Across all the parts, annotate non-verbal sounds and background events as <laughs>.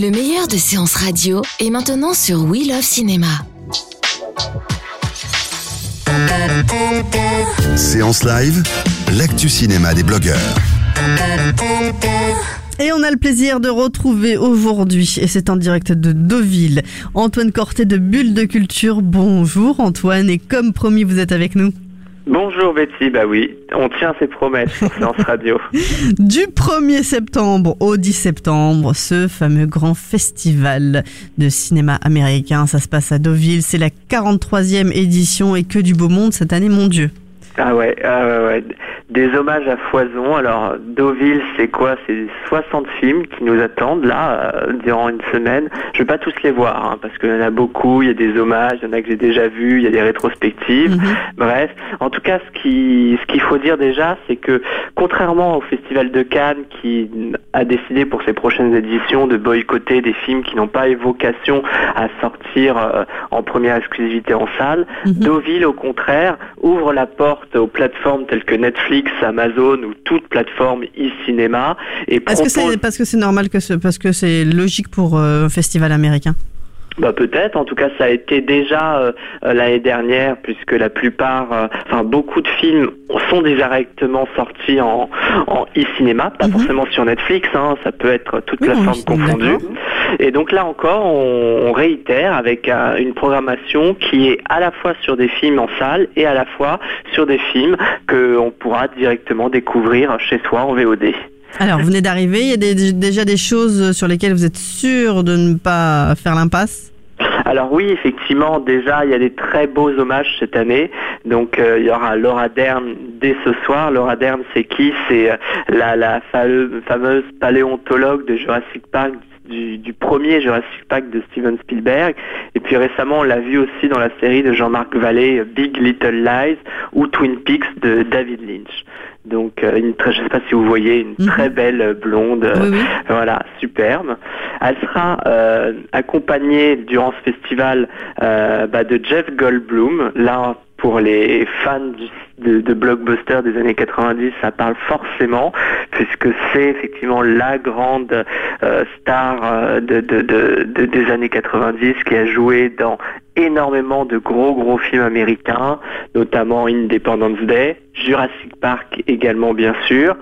Le meilleur de séances radio est maintenant sur We Love Cinéma. Séance live, l'actu cinéma des blogueurs. Et on a le plaisir de retrouver aujourd'hui, et c'est en direct de Deauville, Antoine Corté de Bulle de Culture. Bonjour Antoine, et comme promis, vous êtes avec nous. Bonjour Betty, bah oui, on tient ses promesses sur Séance <laughs> Radio. Du 1er septembre au 10 septembre, ce fameux grand festival de cinéma américain, ça se passe à Deauville, c'est la 43e édition et que du beau monde cette année, mon Dieu. Ah ouais, ah ouais, ouais. Des hommages à foison. Alors, Deauville, c'est quoi? C'est 60 films qui nous attendent là, euh, durant une semaine. Je vais pas tous les voir, hein, parce qu'il y en a beaucoup. Il y a des hommages, il y en a que j'ai déjà vus, il y a des rétrospectives. Mhm. Bref, en tout cas, ce qu'il faut dire déjà, c'est que contrairement au Festival de Cannes, qui a décidé pour ses prochaines éditions de boycotter des films qui n'ont pas vocation à sortir euh, en première exclusivité en salle, Mhm. Deauville, au contraire, ouvre la porte aux plateformes telles que Netflix, Amazon ou toute plateforme e-cinéma. Et Est-ce que c'est parce que c'est normal que ce, parce que c'est logique pour euh, un festival américain? Bah peut-être, en tout cas ça a été déjà euh, euh, l'année dernière puisque la plupart, euh, enfin beaucoup de films sont directement sortis en, en e-cinéma, pas Mhm. forcément sur Netflix, hein, ça peut être toute Oui, plateforme on- confondue. Et donc là encore, on, on réitère avec euh, une programmation qui est à la fois sur des films en salle et à la fois sur des films que on pourra directement découvrir chez soi en VOD. Alors, vous venez d'arriver, il y a déjà des choses sur lesquelles vous êtes sûr de ne pas faire l'impasse? Alors oui, effectivement, déjà, il y a des très beaux hommages cette année. Donc euh, il y aura Laura Dern dès ce soir. Laura Dern, c'est qui? C'est euh, la, fameuse paléontologue de Jurassic Park. Du, du premier Jurassic Park de Steven Spielberg et puis récemment on l'a vu aussi dans la série de Jean-Marc Vallée Big Little Lies ou Twin Peaks de David Lynch donc euh, une très, je sais pas si vous voyez une Mhm. très belle euh, blonde euh, Oui, oui. voilà, superbe. Elle sera euh, accompagnée durant ce festival euh, bah, de Jeff Goldblum. Là, pour les fans de, blockbusters des années 90, ça parle forcément, puisque c'est effectivement la grande euh, star euh, de, de- de- de- des années 90 qui a joué dans énormément de gros gros films américains, notamment Independence Day, Jurassic Park également bien sûr,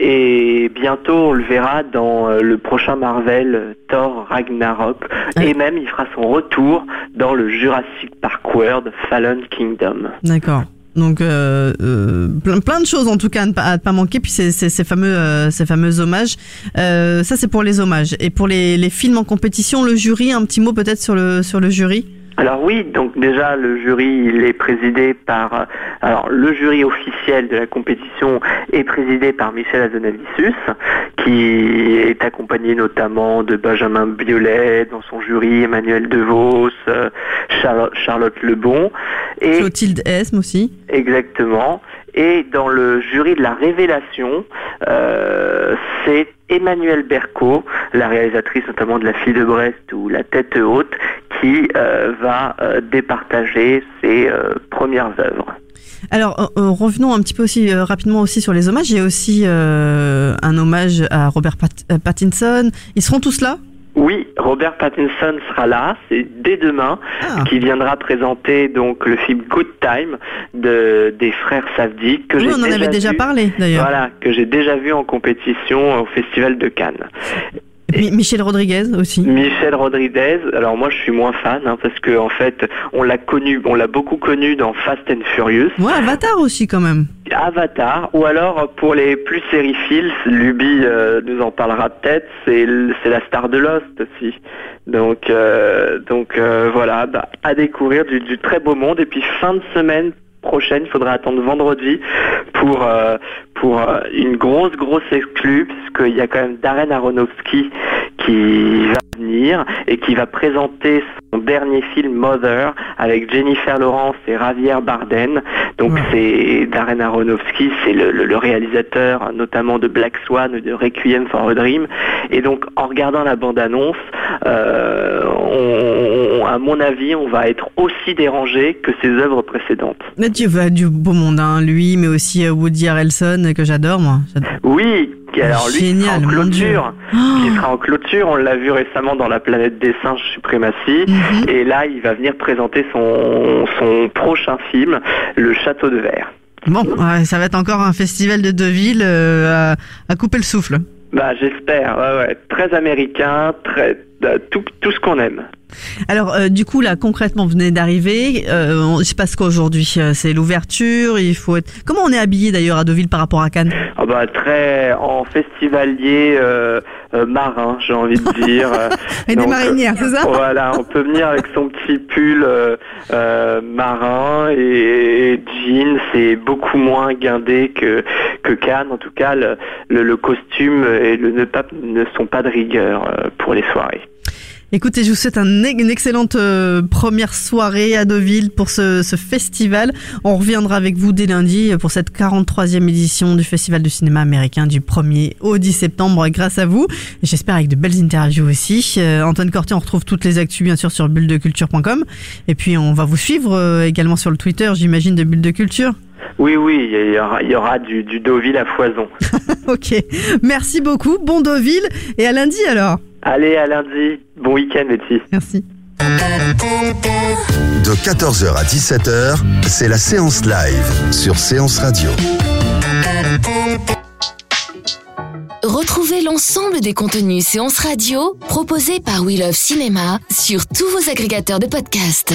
et bientôt on le verra dans euh, le prochain Marvel Thor Ragnarok, et même il fera son retour dans le Jurassic Park World Fallen Kingdom. D'accord. Donc euh, euh, plein, plein de choses en tout cas à ne pas, à ne pas manquer. Puis ces, ces, ces fameux euh, ces fameux hommages. Ça c'est pour les hommages. Et pour les, les films en compétition, le jury, un petit mot peut-être sur le sur le jury? Alors oui, donc déjà le jury il est présidé par euh, alors le jury officiel de la compétition est présidé par Michel Azanavicius qui est accompagné notamment de Benjamin Biolay dans son jury, Emmanuel DeVos, euh, Charlotte, Charlotte Lebon et Clotilde Esme aussi. Exactement. Et dans le jury de la révélation, euh, c'est Emmanuel Berco, la réalisatrice notamment de La fille de Brest ou La tête haute, qui euh, va euh, départager ses euh, premières œuvres. Alors revenons un petit peu aussi rapidement aussi sur les hommages. Il y a aussi un hommage à Robert Pat- Pattinson. Ils seront tous là? Oui, Robert Pattinson sera là, c'est dès demain, Ah. qui viendra présenter donc le film Good Time de, des frères Savdi, que Oui, on en avait déjà vu- parlé d'ailleurs. Voilà, que j'ai déjà vu en compétition au Festival de Cannes. Et Michel Rodriguez aussi. Michel Rodriguez, alors moi je suis moins fan hein, parce que en fait on l'a connu, on l'a beaucoup connu dans Fast and Furious, Ouais, Avatar aussi quand même. Avatar, ou alors pour les plus sériphiles, Luby euh, nous en parlera peut-être, c'est c'est la star de Lost aussi. Donc euh, donc euh, voilà, bah, à découvrir du, du très beau monde et puis fin de semaine prochaine. Il faudra attendre vendredi pour pour une grosse grosse exclue, puisqu'il y a quand même Darren Aronofsky qui va venir et qui va présenter son dernier film Mother avec Jennifer Lawrence et Javier Bardem. Donc c'est Darren Aronofsky, c'est le, réalisateur notamment de Black Swan, de Requiem for a Dream. Et donc en regardant la bande-annonce, euh, à mon avis, on va être aussi dérangé que ses œuvres précédentes. Mais tu vas du beau monde, hein, lui, mais aussi euh, Woody Harrelson que j'adore moi. Oui, alors lui, Génial, qui sera en clôture, qui sera en clôture, on l'a vu récemment dans La planète des singes suprématie, mhm. et là il va venir présenter son, son prochain film, Le Château de Verre. Bon, ça va être encore un festival de Deauville euh, à, couper le souffle. Bah j'espère, ouais, ouais. très américain, très tout, tout ce qu'on aime. Alors, euh, du coup, là, concrètement, vous venez d'arriver. Euh, il se passe quoi aujourd'hui euh, C'est l'ouverture. Il faut être. Comment on est habillé d'ailleurs à Deauville par rapport à Cannes? Ah bah, très en festivalier euh, marin, j'ai envie de dire. <laughs> et des marinières, c'est ça? Voilà, on peut venir avec son petit pull marin et, jean. C'est beaucoup moins guindé que que Cannes. En tout cas, le, le, costume et le nœud ne sont pas de rigueur pour les soirées. Écoutez, je vous souhaite une excellente euh, première soirée à Deauville pour ce, festival. On reviendra avec vous dès lundi pour cette 43e édition du Festival du cinéma américain du 1er au 10 septembre grâce à vous. J'espère avec de belles interviews aussi. Euh, Antoine Corté, on retrouve toutes les actus bien sûr sur bulledeculture.com. Et puis on va vous suivre euh, également sur le Twitter, j'imagine, de Bulle de Culture. Oui, oui, il y aura, du, du Deauville à foison. <laughs> ok, merci beaucoup, bon Deauville et à lundi alors. Allez, à lundi. Bon week-end, Betty. Merci. De 14h à 17h, c'est la séance live sur Séance Radio. Retrouvez l'ensemble des contenus séance radio proposés par We Love Cinéma sur tous vos agrégateurs de podcasts.